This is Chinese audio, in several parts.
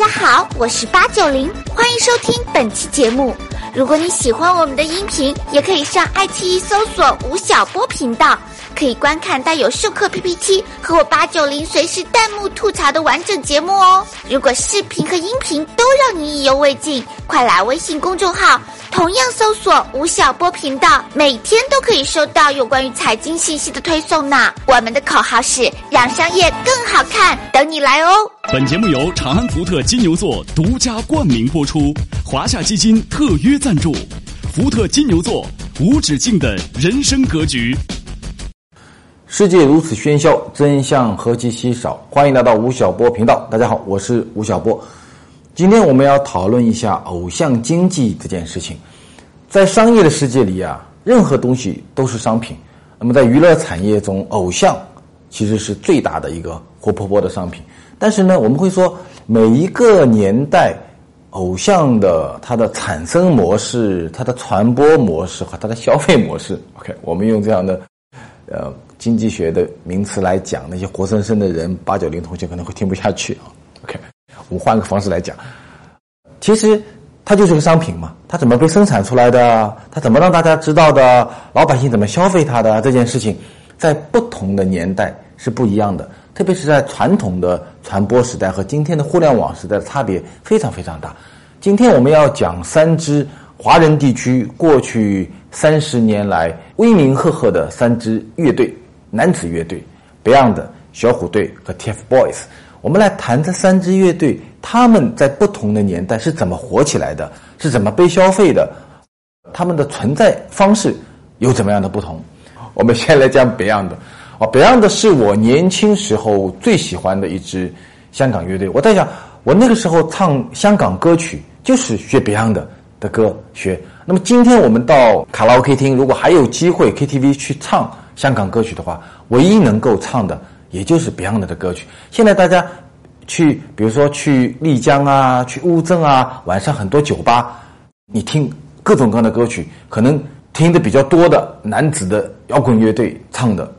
大家好，我是八九零，欢迎收听本期节目。如果你喜欢我们的音频，也可以上爱奇艺搜索吴晓波频道，可以观看带有授课 PPT 和我八九零随时弹幕吐槽的完整节目哦。如果视频和音频都让你意犹未尽，快来微信公众号，同样搜索吴晓波频道，每天都可以收到有关于财经信息的推送呢。我们的口号是让商业更好看，等你来哦。本节目由长安福特金牛座独家冠名播出，华夏基金特约赞助，福特金牛座无止境的人生格局。世界如此喧嚣，真相何其稀少。欢迎来到吴晓波频道，大家好，我是吴晓波。今天我们要讨论一下偶像经济这件事情。在商业的世界里啊，任何东西都是商品。那么在娱乐产业中，偶像其实是最大的一个活泼泼的商品。但是呢，我们会说每一个年代，偶像的它的产生模式、它的传播模式和它的消费模式，OK，我们用这样的呃经济学的名词来讲，那些活生生的人，八九零同学可能会听不下去啊。OK，我们换个方式来讲，其实它就是个商品嘛，它怎么被生产出来的？它怎么让大家知道的？老百姓怎么消费它的？这件事情，在不同的年代是不一样的。特别是在传统的传播时代和今天的互联网时代的差别非常非常大。今天我们要讲三支华人地区过去三十年来威名赫赫的三支乐队，男子乐队，Beyond、小虎队和 TFBOYS。我们来谈这三支乐队，他们在不同的年代是怎么火起来的，是怎么被消费的，他们的存在方式有怎么样的不同。我们先来讲 Beyond。啊，Beyond 是我年轻时候最喜欢的一支香港乐队。我在想，我那个时候唱香港歌曲就是学 Beyond 的的歌学。那么今天我们到卡拉 OK 厅，如果还有机会 KTV 去唱香港歌曲的话，唯一能够唱的也就是 Beyond 的歌曲。现在大家去，比如说去丽江啊，去乌镇啊，晚上很多酒吧，你听各种各样的歌曲，可能听的比较多的男子的摇滚乐队唱的。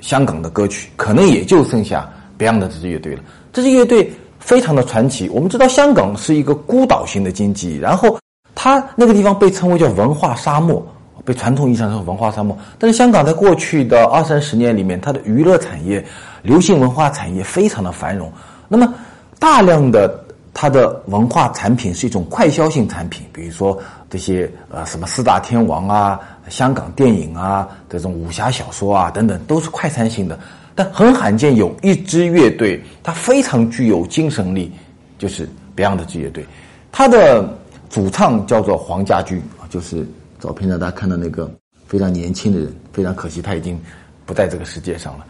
香港的歌曲可能也就剩下 Beyond 这支乐队了。这支乐队非常的传奇。我们知道香港是一个孤岛型的经济，然后它那个地方被称为叫文化沙漠，被传统意义上说文化沙漠。但是香港在过去的二三十年里面，它的娱乐产业、流行文化产业非常的繁荣。那么大量的它的文化产品是一种快消性产品，比如说这些呃什么四大天王啊。香港电影啊，这种武侠小说啊等等，都是快餐性的。但很罕见有一支乐队，它非常具有精神力，就是 Beyond 这乐队。它的主唱叫做黄家驹啊，就是照片上大家看到那个非常年轻的人。非常可惜，他已经不在这个世界上了。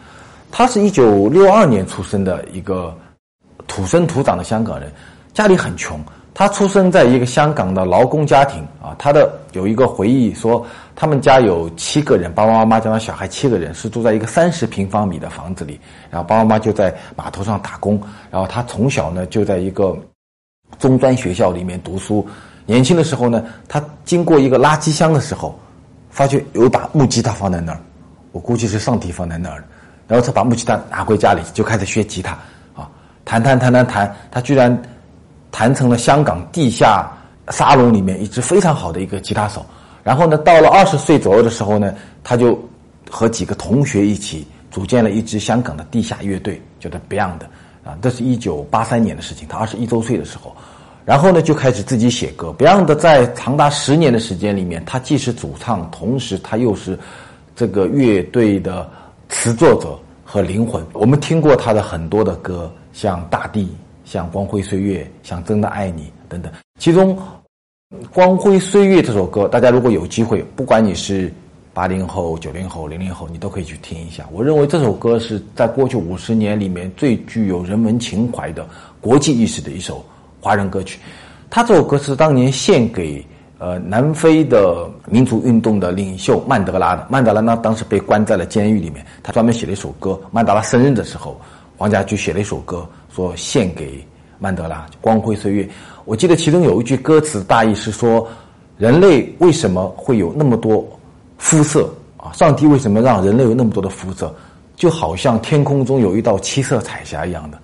他是一九六二年出生的一个土生土长的香港人，家里很穷。他出生在一个香港的劳工家庭啊，他的有一个回忆说，他们家有七个人，爸爸妈妈加上小孩七个人，是住在一个三十平方米的房子里，然后爸爸妈妈就在码头上打工，然后他从小呢就在一个中专学校里面读书，年轻的时候呢，他经过一个垃圾箱的时候，发觉有把木吉他放在那儿，我估计是上帝放在那儿然后他把木吉他拿回家里就开始学吉他，啊，弹弹弹弹弹，他居然。弹成了香港地下沙龙里面一支非常好的一个吉他手，然后呢，到了二十岁左右的时候呢，他就和几个同学一起组建了一支香港的地下乐队，叫做 Beyond，啊，这是一九八三年的事情，他二十一周岁的时候，然后呢就开始自己写歌。Beyond 在长达十年的时间里面，他既是主唱，同时他又是这个乐队的词作者和灵魂。我们听过他的很多的歌，像《大地》。像光辉岁月，像真的爱你等等。其中，《光辉岁月》这首歌，大家如果有机会，不管你是八零后、九零后、零零后，你都可以去听一下。我认为这首歌是在过去五十年里面最具有人文情怀的国际意识的一首华人歌曲。他这首歌是当年献给呃南非的民族运动的领袖曼德拉的。曼德拉呢，当时被关在了监狱里面，他专门写了一首歌。曼德拉生日的时候，黄家驹写了一首歌。说献给曼德拉光辉岁月。我记得其中有一句歌词，大意是说：人类为什么会有那么多肤色啊？上帝为什么让人类有那么多的肤色？就好像天空中有一道七色彩霞一样的。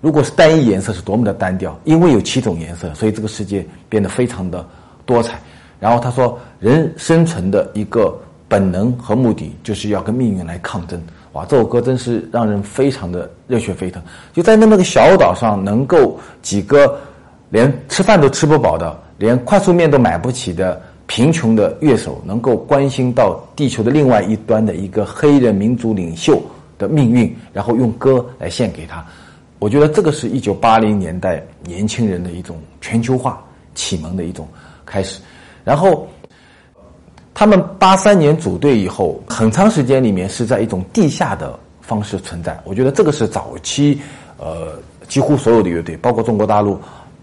如果是单一颜色是多么的单调，因为有七种颜色，所以这个世界变得非常的多彩。然后他说，人生存的一个本能和目的就是要跟命运来抗争。哇，这首歌真是让人非常的热血沸腾。就在那么个小岛上，能够几个连吃饭都吃不饱的，连快速面都买不起的贫穷的乐手，能够关心到地球的另外一端的一个黑人民族领袖的命运，然后用歌来献给他。我觉得这个是一九八零年代年轻人的一种全球化启蒙的一种开始。然后，他们八三年组队以后，很长时间里面是在一种地下的方式存在。我觉得这个是早期，呃，几乎所有的乐队，包括中国大陆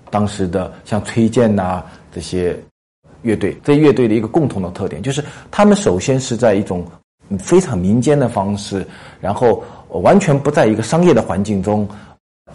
当时的像崔健呐这些乐队，这乐队的一个共同的特点，就是他们首先是在一种非常民间的方式，然后完全不在一个商业的环境中。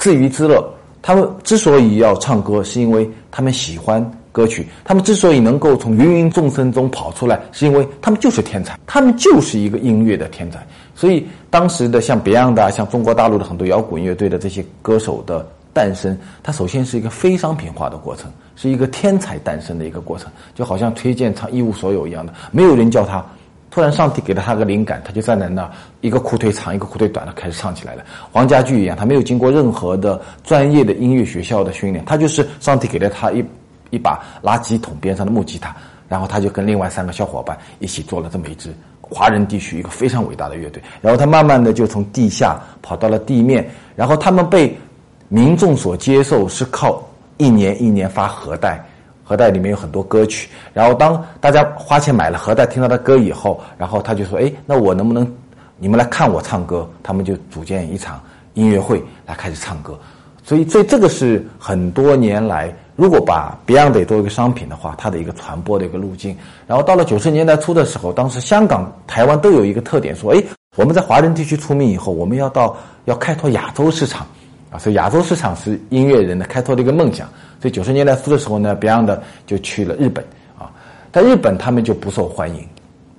自娱自乐，他们之所以要唱歌，是因为他们喜欢歌曲；他们之所以能够从芸芸众生中跑出来，是因为他们就是天才，他们就是一个音乐的天才。所以，当时的像 Beyond 像中国大陆的很多摇滚乐队的这些歌手的诞生，它首先是一个非商品化的过程，是一个天才诞生的一个过程，就好像推荐唱《一无所有》一样的，没有人叫他。突然，上帝给了他个灵感，他就站在那，一个裤腿长，一个裤腿短的开始唱起来了。黄家驹一样，他没有经过任何的专业的音乐学校的训练，他就是上帝给了他一一把垃圾桶边上的木吉他，然后他就跟另外三个小伙伴一起做了这么一支华人地区一个非常伟大的乐队。然后他慢慢的就从地下跑到了地面，然后他们被民众所接受是靠一年一年发盒带。盒带里面有很多歌曲，然后当大家花钱买了盒带，听到他歌以后，然后他就说：“哎，那我能不能你们来看我唱歌？”他们就组建一场音乐会来开始唱歌。所以，所以这个是很多年来，如果把 Beyond 作为一个商品的话，它的一个传播的一个路径。然后到了九十年代初的时候，当时香港、台湾都有一个特点，说：“哎，我们在华人地区出名以后，我们要到要开拓亚洲市场啊！”所以亚洲市场是音乐人的开拓的一个梦想。所以九十年代初的时候呢，Beyond 就去了日本啊，在日本他们就不受欢迎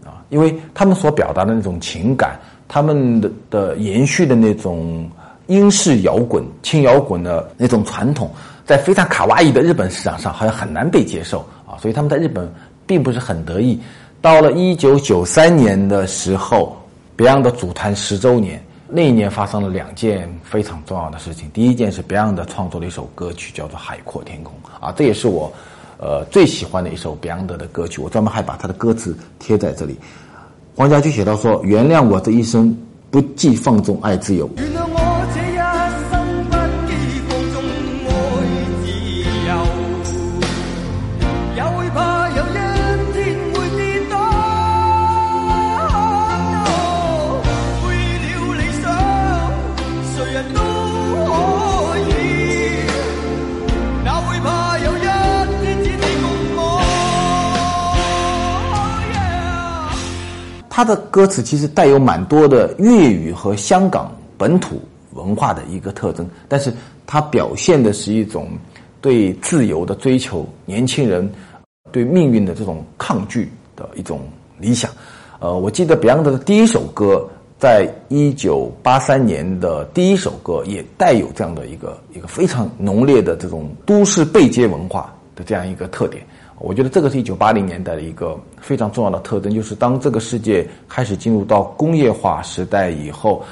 啊，因为他们所表达的那种情感，他们的的延续的那种英式摇滚、轻摇滚的那种传统，在非常卡哇伊的日本市场上好像很难被接受啊，所以他们在日本并不是很得意。到了一九九三年的时候，Beyond 组团十周年。那一年发生了两件非常重要的事情。第一件是 Beyond 创作了一首歌曲，叫做《海阔天空》啊，这也是我，呃最喜欢的一首 Beyond 的歌曲。我专门还把他的歌词贴在这里。黄家驹写到说：“原谅我这一生不羁放纵爱自由。”他的歌词其实带有蛮多的粤语和香港本土文化的一个特征，但是它表现的是一种对自由的追求，年轻人对命运的这种抗拒的一种理想。呃，我记得 Beyond 的第一首歌，在一九八三年的第一首歌也带有这样的一个一个非常浓烈的这种都市背街文化的这样一个特点。我觉得这个是一九八零年代的一个非常重要的特征，就是当这个世界开始进入到工业化时代以后，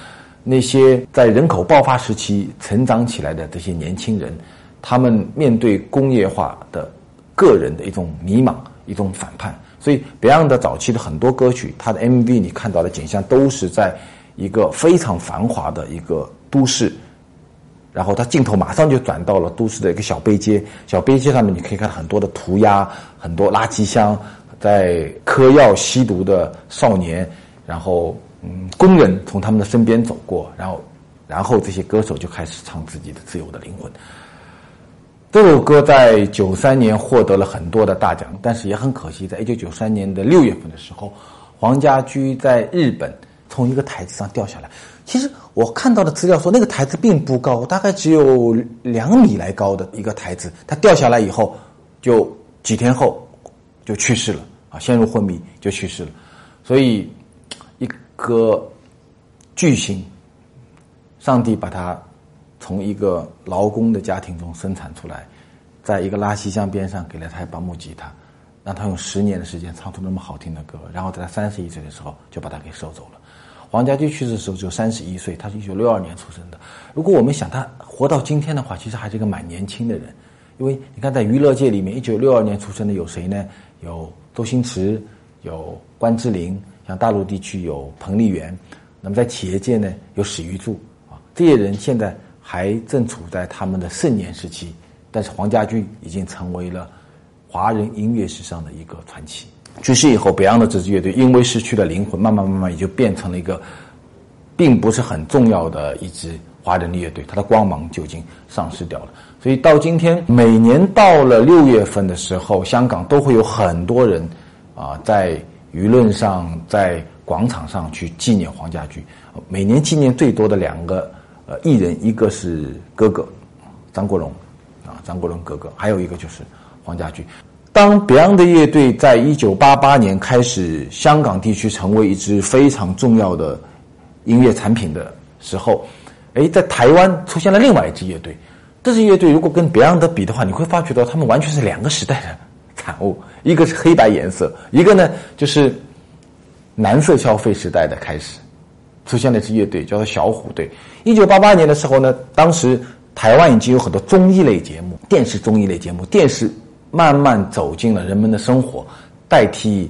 那些在人口爆发时期成长起来的这些年轻人，他们面对工业化的个人的一种迷茫、一种反叛。所以，Beyond 的早期的很多歌曲，它的 MV 你看到的景象都是在一个非常繁华的一个都市。然后他镜头马上就转到了都市的一个小背街，小背街上面你可以看到很多的涂鸦，很多垃圾箱，在嗑药吸毒的少年，然后嗯，工人从他们的身边走过，然后，然后这些歌手就开始唱自己的自由的灵魂。这首歌在九三年获得了很多的大奖，但是也很可惜，在一九九三年的六月份的时候，黄家驹在日本从一个台子上掉下来。其实我看到的资料说，那个台子并不高，大概只有两米来高的一个台子，它掉下来以后，就几天后就去世了啊，陷入昏迷就去世了。所以，一颗巨星，上帝把他从一个劳工的家庭中生产出来，在一个拉稀箱边上给了他一把木吉他，让他用十年的时间唱出那么好听的歌，然后在他三十一岁的时候就把他给收走了。黄家驹去世的时候只有三十一岁，他是一九六二年出生的。如果我们想他活到今天的话，其实还是一个蛮年轻的人。因为你看，在娱乐界里面，一九六二年出生的有谁呢？有周星驰，有关之琳，像大陆地区有彭丽媛。那么在企业界呢，有史玉柱啊，这些人现在还正处在他们的盛年时期。但是黄家驹已经成为了华人音乐史上的一个传奇。去世以后，北洋的这支乐队因为失去了灵魂，慢慢慢慢也就变成了一个，并不是很重要的一支华人的乐队，它的光芒就已经丧失掉了。所以到今天，每年到了六月份的时候，香港都会有很多人啊，在舆论上、在广场上去纪念黄家驹。每年纪念最多的两个呃艺人，一个是哥哥张国荣啊，张国荣哥哥，还有一个就是黄家驹。当 Beyond 乐队在一九八八年开始香港地区成为一支非常重要的音乐产品的时候，哎，在台湾出现了另外一支乐队。这支乐队如果跟 Beyond 比的话，你会发觉到他们完全是两个时代的产物。一个是黑白颜色，一个呢就是蓝色消费时代的开始，出现了一支乐队叫做小虎队。一九八八年的时候呢，当时台湾已经有很多综艺类节目，电视综艺类节目，电视。慢慢走进了人们的生活，代替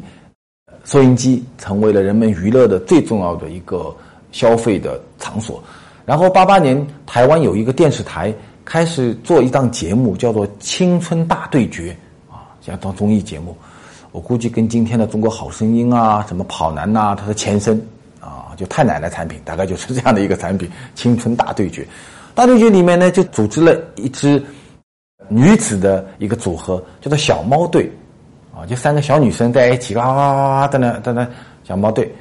收音机成为了人们娱乐的最重要的一个消费的场所。然后八八年，台湾有一个电视台开始做一档节目，叫做《青春大对决》啊，像当综艺节目。我估计跟今天的《中国好声音》啊、什么跑男呐，它的前身啊，就太奶奶产品，大概就是这样的一个产品，《青春大对决》。大对决里面呢，就组织了一支。女子的一个组合叫做小猫队，啊，就三个小女生在一起，哇哇哇哇在那在那小猫队，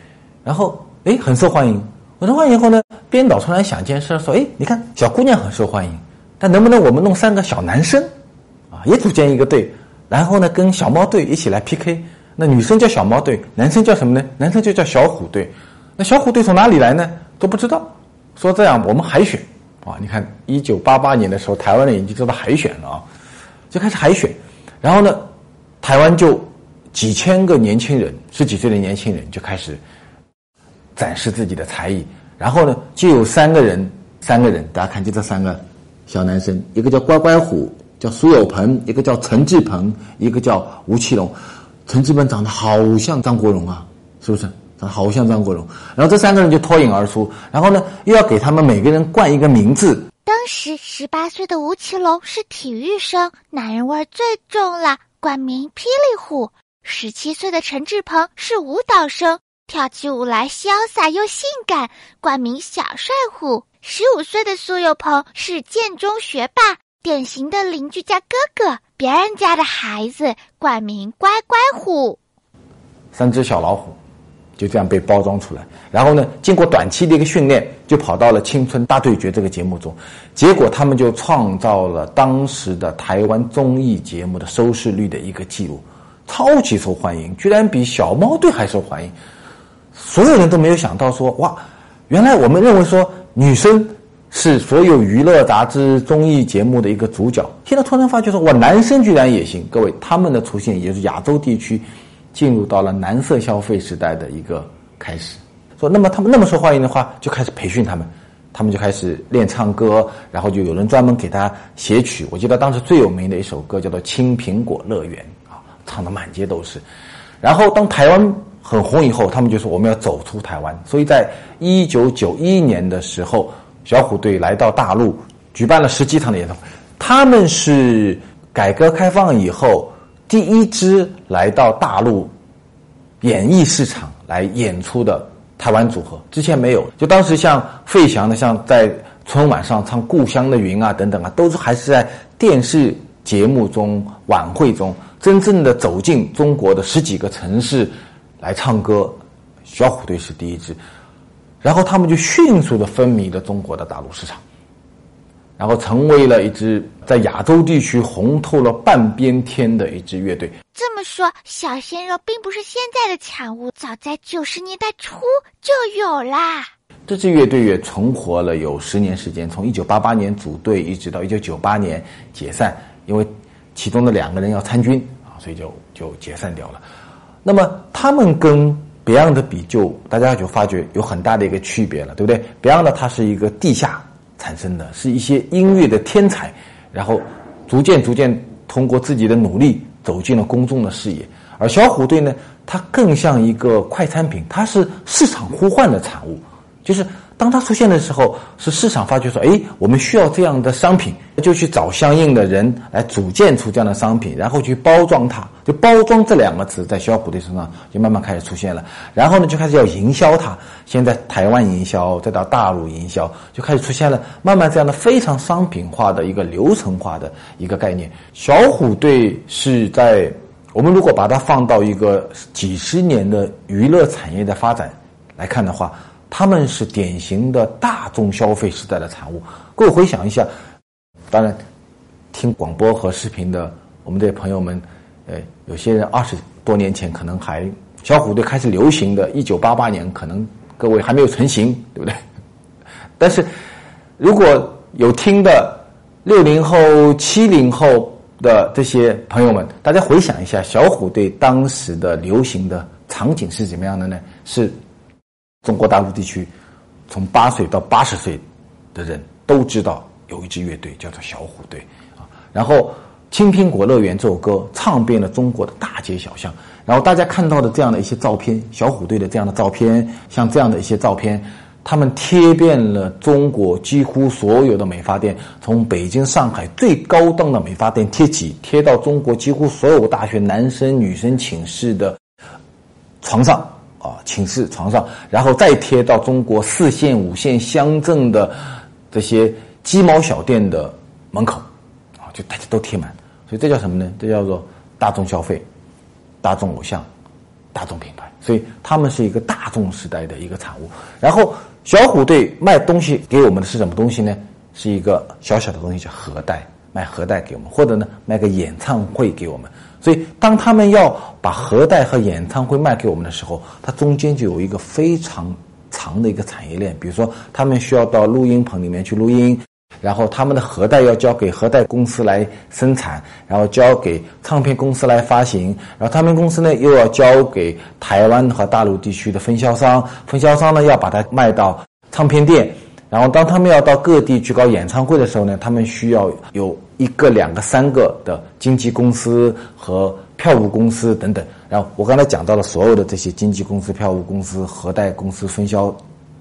然后哎很受欢迎。很受欢迎以后呢，编导突然想件事，说哎，你看小姑娘很受欢迎，但能不能我们弄三个小男生，啊，也组建一个队，然后呢跟小猫队一起来 PK。那女生叫小猫队，男生叫什么呢？男生就叫小虎队。那小虎队从哪里来呢？都不知道。说这样我们海选。啊，你看，一九八八年的时候，台湾人已经做到海选了啊，就开始海选，然后呢，台湾就几千个年轻人，十几岁的年轻人就开始展示自己的才艺，然后呢，就有三个人，三个人，大家看，就这三个小男生，一个叫乖乖虎，叫苏有朋，一个叫陈志鹏，一个叫吴奇隆，陈志鹏长得好像张国荣啊，是不是？好像张国荣，然后这三个人就脱颖而出，然后呢，又要给他们每个人冠一个名字。当时十八岁的吴奇隆是体育生，男人味最重了，冠名霹雳虎；十七岁的陈志鹏是舞蹈生，跳起舞来潇洒又性感，冠名小帅虎；十五岁的苏有朋是建中学霸，典型的邻居家哥哥，别人家的孩子，冠名乖乖虎。三只小老虎。就这样被包装出来，然后呢，经过短期的一个训练，就跑到了《青春大对决》这个节目中，结果他们就创造了当时的台湾综艺节目的收视率的一个记录，超级受欢迎，居然比小猫队还受欢迎。所有人都没有想到说，哇，原来我们认为说女生是所有娱乐杂志综艺节目的一个主角，现在突然发觉说，哇，男生居然也行。各位，他们的出现也是亚洲地区。进入到了蓝色消费时代的一个开始，说那么他们那么受欢迎的话，就开始培训他们，他们就开始练唱歌，然后就有人专门给他写曲。我记得当时最有名的一首歌叫做《青苹果乐园》啊，唱的满街都是。然后当台湾很红以后，他们就说我们要走出台湾，所以在一九九一年的时候，小虎队来到大陆，举办了十几场的演唱会。他们是改革开放以后。第一支来到大陆演艺市场来演出的台湾组合，之前没有。就当时像费翔的，像在春晚上唱《故乡的云》啊等等啊，都是还是在电视节目中、晚会中真正的走进中国的十几个城市来唱歌。小虎队是第一支，然后他们就迅速的风靡了中国的大陆市场。然后成为了一支在亚洲地区红透了半边天的一支乐队。这么说，小鲜肉并不是现在的产物，早在九十年代初就有啦。这支乐队也存活了有十年时间，从一九八八年组队一直到一九九八年解散，因为其中的两个人要参军啊，所以就就解散掉了。那么他们跟 Beyond 的比，就大家就发觉有很大的一个区别了，对不对？Beyond 它是一个地下产生的，是一些音乐的天才，然后逐渐逐渐通过自己的努力走进了公众的视野。而小虎队呢，它更像一个快餐品，它是市场呼唤的产物，就是当它出现的时候，是市场发觉说，哎，我们需要这样的商品，就去找相应的人来组建出这样的商品，然后去包装它。就包装这两个词在小虎队身上就慢慢开始出现了，然后呢，就开始要营销它。现在台湾营销，再到大陆营销，就开始出现了慢慢这样的非常商品化的一个流程化的一个概念。小虎队是在。我们如果把它放到一个几十年的娱乐产业的发展来看的话，他们是典型的大众消费时代的产物。各位回想一下，当然听广播和视频的我们这些朋友们，呃，有些人二十多年前可能还小虎队开始流行的，一九八八年可能各位还没有成型，对不对？但是如果有听的六零后、七零后。的这些朋友们，大家回想一下，小虎队当时的流行的场景是怎么样的呢？是中国大陆地区从八岁到八十岁的人都知道有一支乐队叫做小虎队啊。然后《青苹果乐园》这首歌唱遍了中国的大街小巷，然后大家看到的这样的一些照片，小虎队的这样的照片，像这样的一些照片。他们贴遍了中国几乎所有的美发店，从北京、上海最高档的美发店贴起，贴到中国几乎所有大学男生、女生寝室的床上啊，寝室床上，然后再贴到中国四线、五线乡镇的这些鸡毛小店的门口，啊，就大家都贴满。所以这叫什么呢？这叫做大众消费、大众偶像、大众品牌。所以他们是一个大众时代的一个产物。然后。小虎队卖东西给我们的是什么东西呢？是一个小小的东西，叫盒带，卖盒带给我们，或者呢卖个演唱会给我们。所以，当他们要把盒带和演唱会卖给我们的时候，它中间就有一个非常长的一个产业链。比如说，他们需要到录音棚里面去录音。然后他们的盒带要交给盒带公司来生产，然后交给唱片公司来发行，然后唱片公司呢又要交给台湾和大陆地区的分销商，分销商呢要把它卖到唱片店，然后当他们要到各地去搞演唱会的时候呢，他们需要有一个、两个、三个的经纪公司和票务公司等等。然后我刚才讲到了所有的这些经纪公司、票务公司、盒带公司、分销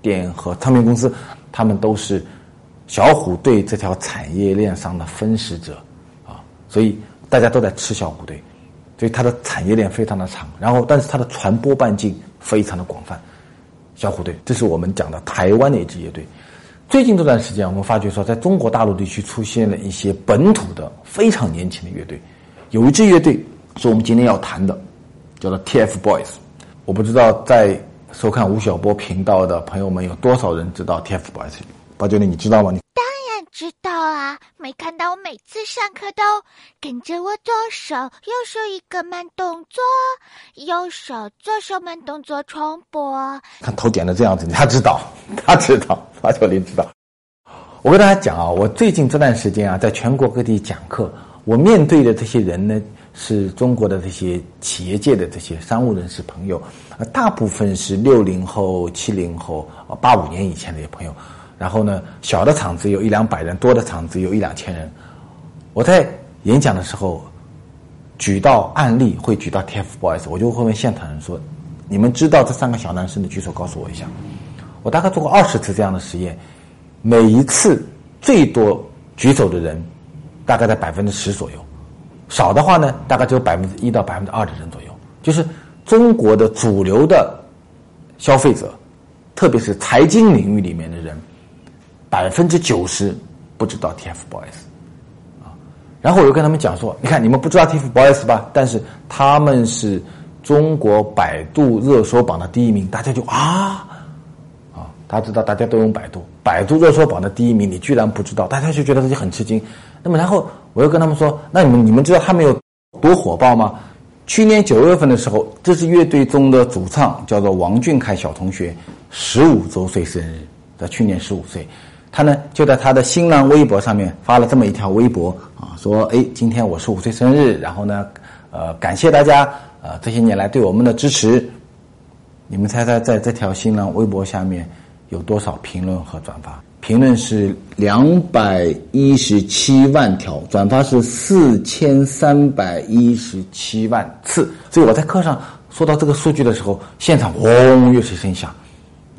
店和唱片公司，他们都是。小虎队这条产业链上的分食者，啊，所以大家都在吃小虎队，所以它的产业链非常的长，然后但是它的传播半径非常的广泛。小虎队，这是我们讲的台湾的一支乐队。最近这段时间，我们发觉说，在中国大陆地区出现了一些本土的非常年轻的乐队，有一支乐队是我们今天要谈的，叫做 TFBOYS。我不知道在收看吴晓波频道的朋友们有多少人知道 TFBOYS。八九零，你知道吗？你知道啊！没看到我每次上课都跟着我左手右手一个慢动作，右手左手慢动作重播。看头点的这样子，他知道，他知道，八九零知道。我跟大家讲啊，我最近这段时间啊，在全国各地讲课，我面对的这些人呢，是中国的这些企业界的这些商务人士朋友，大部分是六零后、七零后，八五年以前的些朋友。然后呢，小的场子有一两百人，多的场子有一两千人。我在演讲的时候举到案例，会举到 TFBOYS，我就会问现场人说：“你们知道这三个小男生的举手，告诉我一下。”我大概做过二十次这样的实验，每一次最多举手的人大概在百分之十左右，少的话呢，大概只有百分之一到百分之二的人左右。就是中国的主流的消费者，特别是财经领域里面的人。百分之九十不知道 TFBOYS，啊，然后我又跟他们讲说，你看你们不知道 TFBOYS 吧？但是他们是中国百度热搜榜的第一名，大家就啊，啊，他知道大家都用百度，百度热搜榜的第一名，你居然不知道，大家就觉得自己很吃惊。那么然后我又跟他们说，那你们你们知道他们有多火爆吗？去年九月份的时候，这支乐队中的主唱叫做王俊凯小同学，十五周岁生日。在去年十五岁，他呢就在他的新浪微博上面发了这么一条微博啊，说：“哎，今天我十五岁生日，然后呢，呃，感谢大家呃这些年来对我们的支持。”你们猜猜，在这条新浪微博下面有多少评论和转发？评论是两百一十七万条，转发是四千三百一十七万次。所以我在课上说到这个数据的时候，现场嗡又是一声响，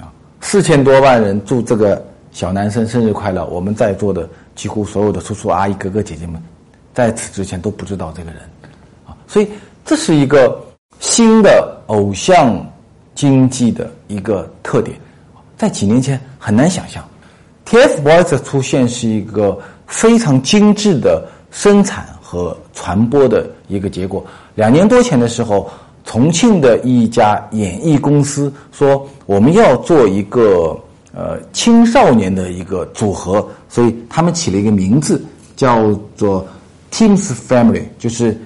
啊，四千多万人祝这个小男生生日快乐。我们在座的几乎所有的叔叔阿姨、哥哥姐姐们，在此之前都不知道这个人，啊，所以这是一个新的偶像经济的一个特点，在几年前很难想象。TFBOYS 的出现是一个非常精致的生产和传播的一个结果。两年多前的时候，重庆的一家演艺公司说我们要做一个呃青少年的一个组合，所以他们起了一个名字叫做 Teams Family，就是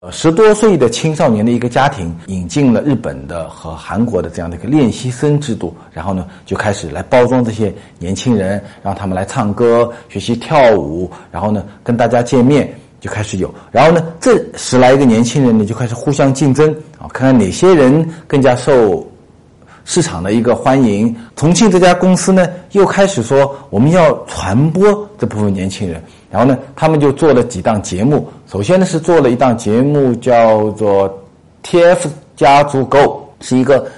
呃。十多岁的青少年的一个家庭引进了日本的和韩国的这样的一个练习生制度，然后呢就开始来包装这些年轻人，让他们来唱歌、学习跳舞，然后呢跟大家见面就开始有，然后呢这十来个年轻人呢就开始互相竞争啊，看看哪些人更加受市场的一个欢迎。重庆这家公司呢又开始说我们要传播这部分年轻人。然后呢，他们就做了几档节目。首先呢，是做了一档节目，叫做《TF 家族 Go》，是一个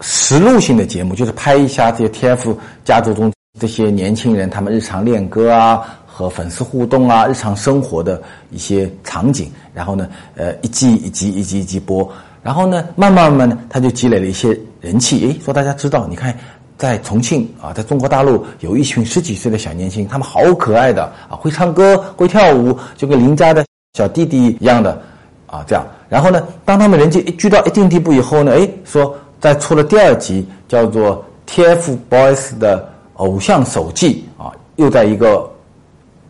实录性的节目，就是拍一下这些 TF 家族中这些年轻人他们日常练歌啊、和粉丝互动啊、日常生活的一些场景。然后呢，呃，一季一集一集一集播。然后呢，慢慢慢慢呢，他就积累了一些人气。诶，说大家知道，你看。在重庆啊，在中国大陆有一群十几岁的小年轻，他们好可爱的啊，会唱歌，会跳舞，就跟邻家的小弟弟一样的啊，这样。然后呢，当他们人气聚到一定地步以后呢，哎，说在出了第二集，叫做 TFBOYS 的偶像手记啊，又在一个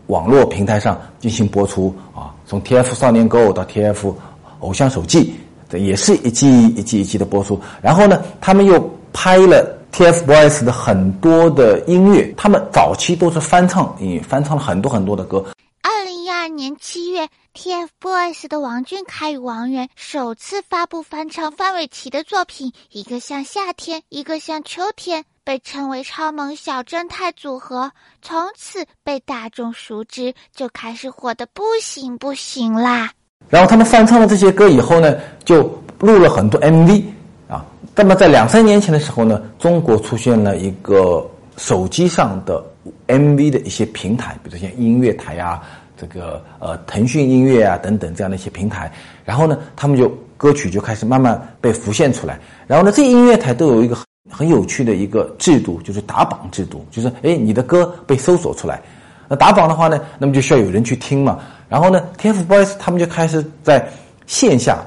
网络平台上进行播出啊，从 TF 少年 GO 到 TF 偶像手记，也是一季一季一季的播出。然后呢，他们又拍了。TFBOYS 的很多的音乐，他们早期都是翻唱，也翻唱了很多很多的歌。二零一二年七月，TFBOYS 的王俊凯与王源首次发布翻唱范玮琪的作品《一个像夏天，一个像秋天》，被称为超萌小正太组合，从此被大众熟知，就开始火的不行不行啦。然后他们翻唱了这些歌以后呢，就录了很多 MV 啊。那么在两三年前的时候呢，中国出现了一个手机上的 MV 的一些平台，比如像音乐台啊，这个呃腾讯音乐啊等等这样的一些平台。然后呢，他们就歌曲就开始慢慢被浮现出来。然后呢，这音乐台都有一个很很有趣的一个制度，就是打榜制度，就是哎你的歌被搜索出来，那打榜的话呢，那么就需要有人去听嘛。然后呢，TFBOYS 他们就开始在线下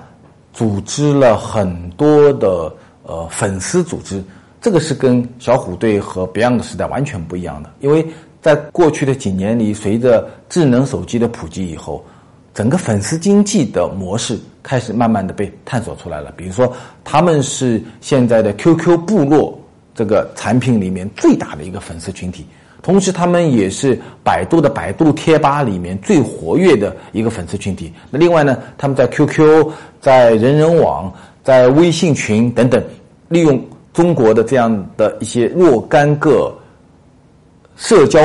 组织了很多的。呃，粉丝组织，这个是跟小虎队和 Beyond 时代完全不一样的。因为在过去的几年里，随着智能手机的普及以后，整个粉丝经济的模式开始慢慢的被探索出来了。比如说，他们是现在的 QQ 部落这个产品里面最大的一个粉丝群体，同时他们也是百度的百度贴吧里面最活跃的一个粉丝群体。那另外呢，他们在 QQ、在人人网。在微信群等等，利用中国的这样的一些若干个社交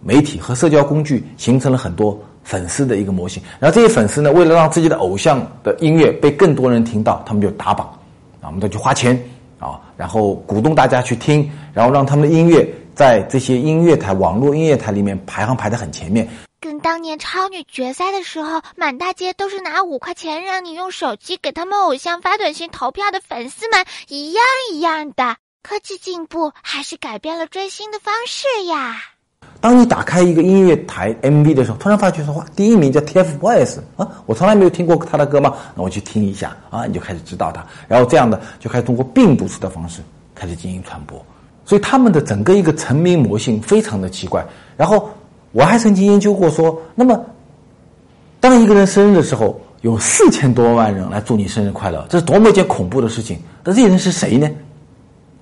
媒体和社交工具，形成了很多粉丝的一个模型。然后这些粉丝呢，为了让自己的偶像的音乐被更多人听到，他们就打榜啊，我们再去花钱啊，然后鼓动大家去听，然后让他们的音乐在这些音乐台、网络音乐台里面排行排的很前面。跟当年超女决赛的时候，满大街都是拿五块钱让你用手机给他们偶像发短信投票的粉丝们一样一样的。科技进步还是改变了追星的方式呀。当你打开一个音乐台 MV 的时候，突然发觉说哇，第一名叫 TFBOYS 啊，我从来没有听过他的歌吗？那我去听一下啊，你就开始知道他，然后这样的就开始通过病毒式的方式开始进行传播。所以他们的整个一个成名模型非常的奇怪，然后。我还曾经研究过，说那么，当一个人生日的时候，有四千多万人来祝你生日快乐，这是多么一件恐怖的事情！那这些人是谁呢？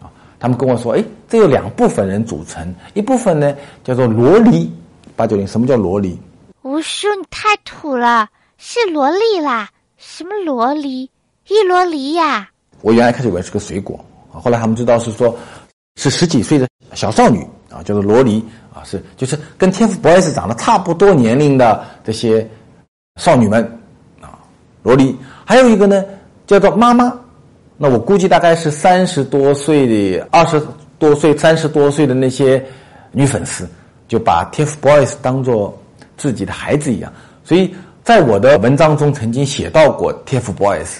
啊，他们跟我说，哎，这有两部分人组成，一部分呢叫做萝莉。八九零，什么叫萝莉？吴叔，你太土了，是萝莉啦，什么萝莉？一萝莉呀！我原来开始以为是个水果，后来他们知道是说，是十几岁的小少女啊，叫做萝莉啊，是就是跟 TFBOYS 长得差不多年龄的这些少女们啊，萝莉。还有一个呢，叫做妈妈。那我估计大概是三十多岁的、二十多岁、三十多岁的那些女粉丝，就把 TFBOYS 当做自己的孩子一样。所以在我的文章中曾经写到过 TFBOYS，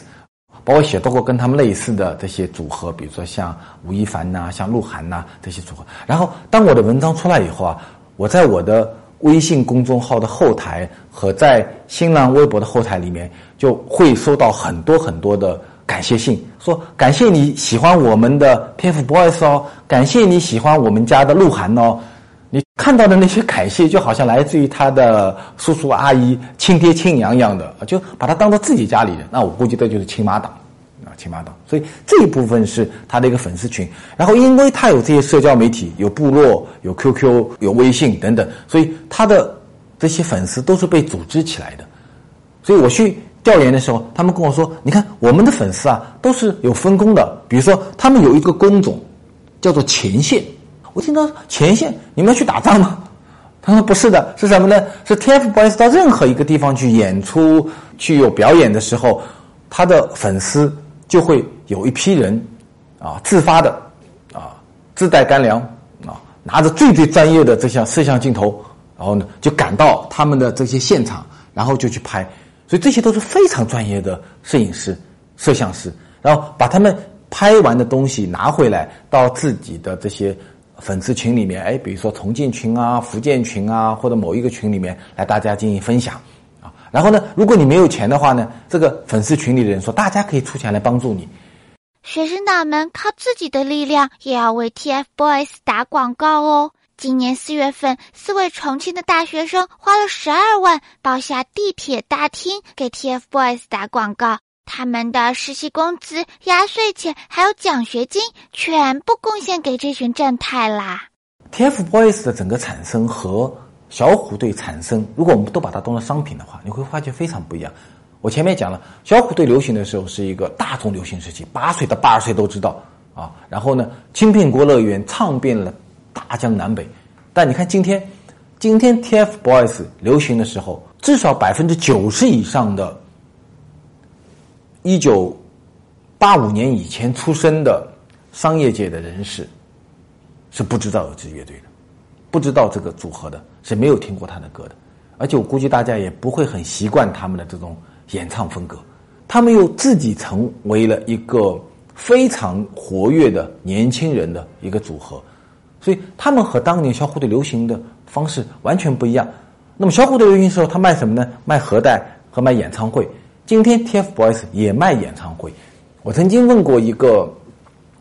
包括写到过跟他们类似的这些组合，比如说像吴亦凡呐、像鹿晗呐这些组合。然后当我的文章出来以后啊，我在我的微信公众号的后台和在新浪微博的后台里面，就会收到很多很多的。感谢信说感谢你喜欢我们的 TFBOYS 哦，感谢你喜欢我们家的鹿晗哦。你看到的那些感谢，就好像来自于他的叔叔阿姨、亲爹亲娘一样的，就把他当做自己家里人。那我估计这就是亲妈党啊，亲妈党。所以这一部分是他的一个粉丝群。然后因为他有这些社交媒体，有部落、有 QQ、有微信等等，所以他的这些粉丝都是被组织起来的。所以我去。调研的时候，他们跟我说：“你看，我们的粉丝啊，都是有分工的。比如说，他们有一个工种，叫做前线。我听到前线，你们要去打仗吗？他说不是的，是什么呢？是 TFBOYS 到任何一个地方去演出、去有表演的时候，他的粉丝就会有一批人，啊，自发的，啊，自带干粮，啊，拿着最最专业的这项摄像镜头，然后呢，就赶到他们的这些现场，然后就去拍。”所以这些都是非常专业的摄影师、摄像师，然后把他们拍完的东西拿回来到自己的这些粉丝群里面，哎，比如说重庆群啊、福建群啊，或者某一个群里面来大家进行分享啊。然后呢，如果你没有钱的话呢，这个粉丝群里的人说，大家可以出钱来帮助你。学生党们靠自己的力量也要为 TFBOYS 打广告哦。今年四月份，四位重庆的大学生花了十二万包下地铁大厅给 TFBOYS 打广告，他们的实习工资、压岁钱还有奖学金全部贡献给这群正太啦。TFBOYS 的整个产生和小虎队产生，如果我们都把它当做商品的话，你会发觉非常不一样。我前面讲了，小虎队流行的时候是一个大众流行时期，八岁到八十岁都知道啊。然后呢，青苹果乐园唱遍了。大江南北，但你看今天，今天 TFBOYS 流行的时候，至少百分之九十以上的，一九八五年以前出生的商业界的人士，是不知道有支乐队的，不知道这个组合的，是没有听过他的歌的，而且我估计大家也不会很习惯他们的这种演唱风格，他们又自己成为了一个非常活跃的年轻人的一个组合。所以他们和当年小虎队流行的方式完全不一样。那么小虎队流行的时候，他卖什么呢？卖盒带和卖演唱会。今天 TFBOYS 也卖演唱会。我曾经问过一个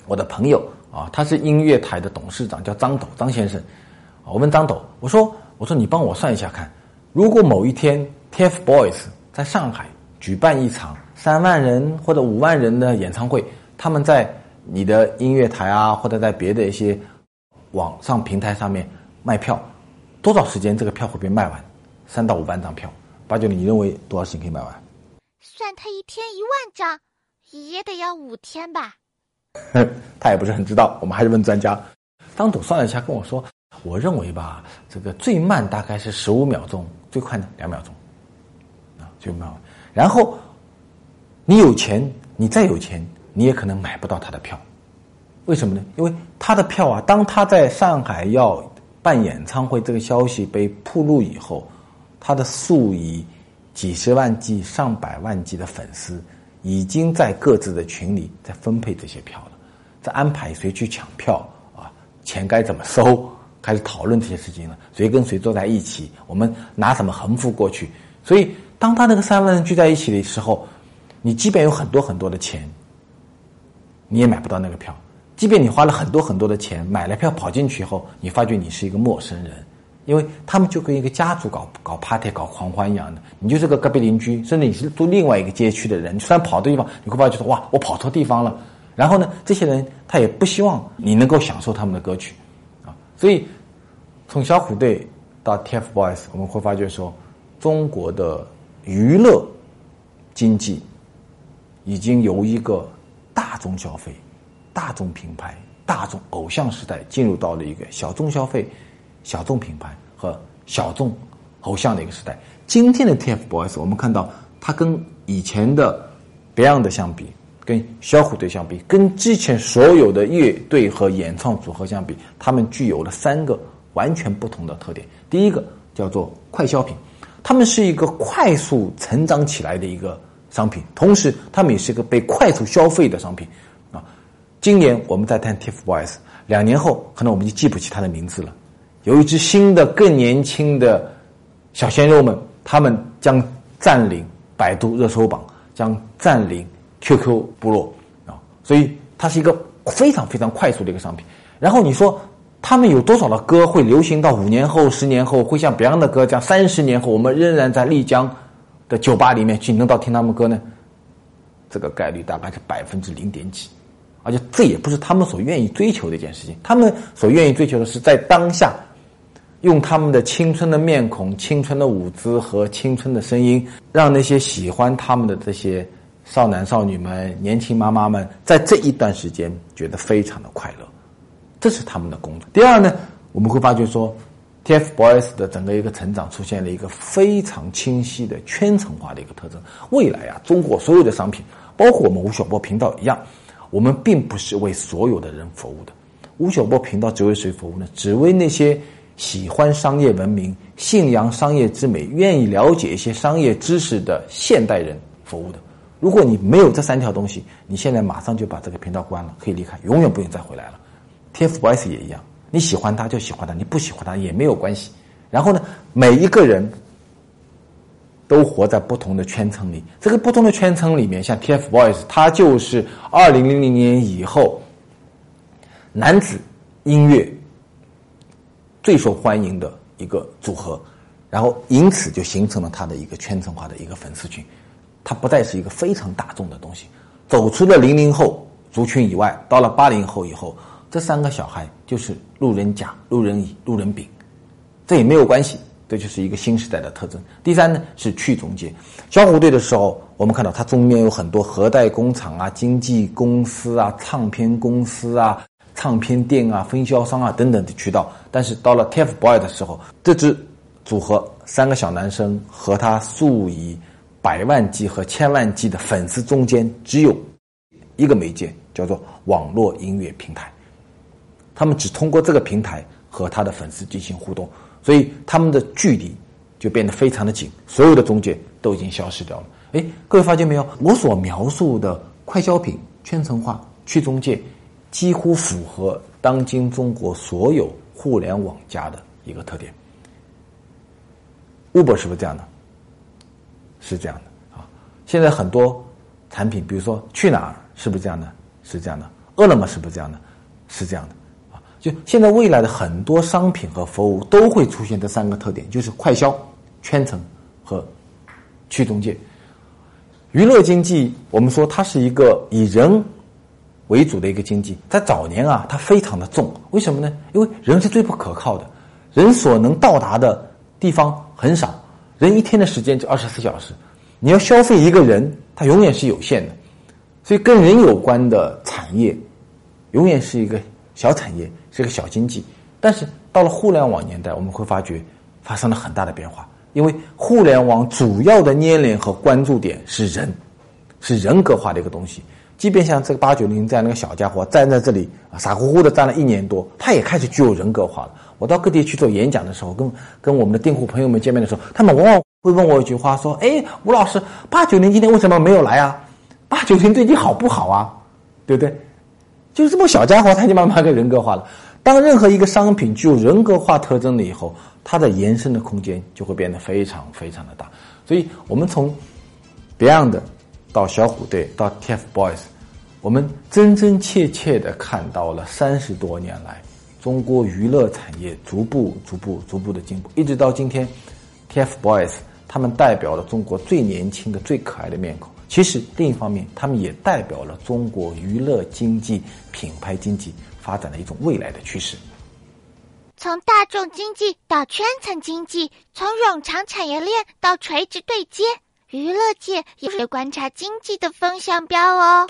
我的朋友啊，他是音乐台的董事长，叫张斗张先生。我问张斗，我说我说你帮我算一下看，如果某一天 TFBOYS 在上海举办一场三万人或者五万人的演唱会，他们在你的音乐台啊，或者在别的一些网上平台上面卖票，多少时间这个票会被卖完？三到五万张票，八九，你认为多少时间可以卖完？算他一天一万张，也得要五天吧。他也不是很知道，我们还是问专家。当总算了一下，跟我说，我认为吧，这个最慢大概是十五秒钟，最快呢两秒钟，啊，就秒。然后你有钱，你再有钱，你也可能买不到他的票。为什么呢？因为他的票啊，当他在上海要办演唱会这个消息被铺露以后，他的数以几十万计、上百万计的粉丝已经在各自的群里在分配这些票了，在安排谁去抢票啊，钱该怎么收，开始讨论这些事情了，谁跟谁坐在一起，我们拿什么横幅过去。所以，当他那个三万人聚在一起的时候，你即便有很多很多的钱，你也买不到那个票。即便你花了很多很多的钱买了票跑进去以后，你发觉你是一个陌生人，因为他们就跟一个家族搞搞 party 搞狂欢一样的，你就是个隔壁邻居，甚至你是住另外一个街区的人，虽然跑的地方，你会发觉说哇，我跑错地方了，然后呢，这些人他也不希望你能够享受他们的歌曲，啊，所以从小虎队到 TFBOYS，我们会发觉说，中国的娱乐经济已经由一个大众消费、大众品牌、大众偶像时代，进入到了一个小众消费、小众品牌和小众偶像的一个时代。今天的 TFBOYS，我们看到它跟以前的 Beyond 相比。跟小虎队相比，跟之前所有的乐队和演唱组合相比，他们具有了三个完全不同的特点。第一个叫做快消品，他们是一个快速成长起来的一个商品，同时他们也是一个被快速消费的商品。啊，今年我们在谈 TFBOYS，两年后可能我们就记不起他的名字了。有一支新的、更年轻的小鲜肉们，他们将占领百度热搜榜，将占领。QQ 部落啊，所以它是一个非常非常快速的一个商品。然后你说他们有多少的歌会流行到五年后、十年后，会像 Beyond 的歌这样三十年后我们仍然在丽江的酒吧里面去能到听他们歌呢？这个概率大概是百分之零点几，而且这也不是他们所愿意追求的一件事情。他们所愿意追求的是在当下用他们的青春的面孔、青春的舞姿和青春的声音，让那些喜欢他们的这些。少男少女们、年轻妈妈们，在这一段时间觉得非常的快乐，这是他们的工作。第二呢，我们会发觉说，TFBOYS 的整个一个成长出现了一个非常清晰的圈层化的一个特征。未来啊，中国所有的商品，包括我们吴晓波频道一样，我们并不是为所有的人服务的。吴晓波频道只为谁服务呢？只为那些喜欢商业文明、信仰商业之美、愿意了解一些商业知识的现代人服务的。如果你没有这三条东西，你现在马上就把这个频道关了，可以离开，永远不用再回来了。TFBOYS 也一样，你喜欢他就喜欢他，你不喜欢他也没有关系。然后呢，每一个人都活在不同的圈层里，这个不同的圈层里面，像 TFBOYS，他就是二零零零年以后男子音乐最受欢迎的一个组合，然后因此就形成了他的一个圈层化的一个粉丝群。它不再是一个非常大众的东西，走出了零零后族群以外，到了八零后以后，这三个小孩就是路人甲、路人乙、路人丙，这也没有关系，这就是一个新时代的特征。第三呢是去中介，小虎队的时候，我们看到它中间有很多核代工厂啊、经纪公司啊、唱片公司啊、唱片店啊、分销商啊等等的渠道，但是到了 TFBOYS 的时候，这支组合三个小男生和他数以。百万计和千万计的粉丝中间只有一个媒介，叫做网络音乐平台。他们只通过这个平台和他的粉丝进行互动，所以他们的距离就变得非常的紧。所有的中介都已经消失掉了。哎，各位发现没有？我所描述的快消品、圈层化、去中介，几乎符合当今中国所有互联网加的一个特点。Uber 是不是这样的？是这样的啊，现在很多产品，比如说去哪儿，是不是这样的？是这样的。饿了么是不是这样的？是这样的啊。就现在未来的很多商品和服务都会出现这三个特点，就是快消、圈层和去中介。娱乐经济，我们说它是一个以人为主的一个经济，在早年啊，它非常的重。为什么呢？因为人是最不可靠的，人所能到达的地方很少。人一天的时间就二十四小时，你要消费一个人，他永远是有限的，所以跟人有关的产业，永远是一个小产业，是一个小经济。但是到了互联网年代，我们会发觉发生了很大的变化，因为互联网主要的粘连和关注点是人，是人格化的一个东西。即便像这个八九零这样的一个小家伙站在这里啊，傻乎乎的站了一年多，他也开始具有人格化了。我到各地去做演讲的时候，跟跟我们的订户朋友们见面的时候，他们往往会问我一句话：说，哎，吴老师，八九零今天为什么没有来啊？八九零最近好不好啊？对不对？就是这么小家伙，他就慢慢跟人格化了。当任何一个商品具有人格化特征了以后，它的延伸的空间就会变得非常非常的大。所以我们从 Beyond 到小虎队到 TFBOYS，我们真真切切的看到了三十多年来。中国娱乐产业逐步、逐步、逐步的进步，一直到今天，TFBOYS 他们代表了中国最年轻的、最可爱的面孔。其实另一方面，他们也代表了中国娱乐经济、品牌经济发展的一种未来的趋势。从大众经济到圈层经济，从冗长产业链到垂直对接，娱乐界也是观察经济的风向标哦。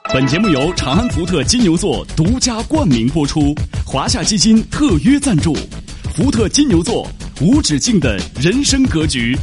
本节目由长安福特金牛座独家冠名播出，华夏基金特约赞助，福特金牛座无止境的人生格局。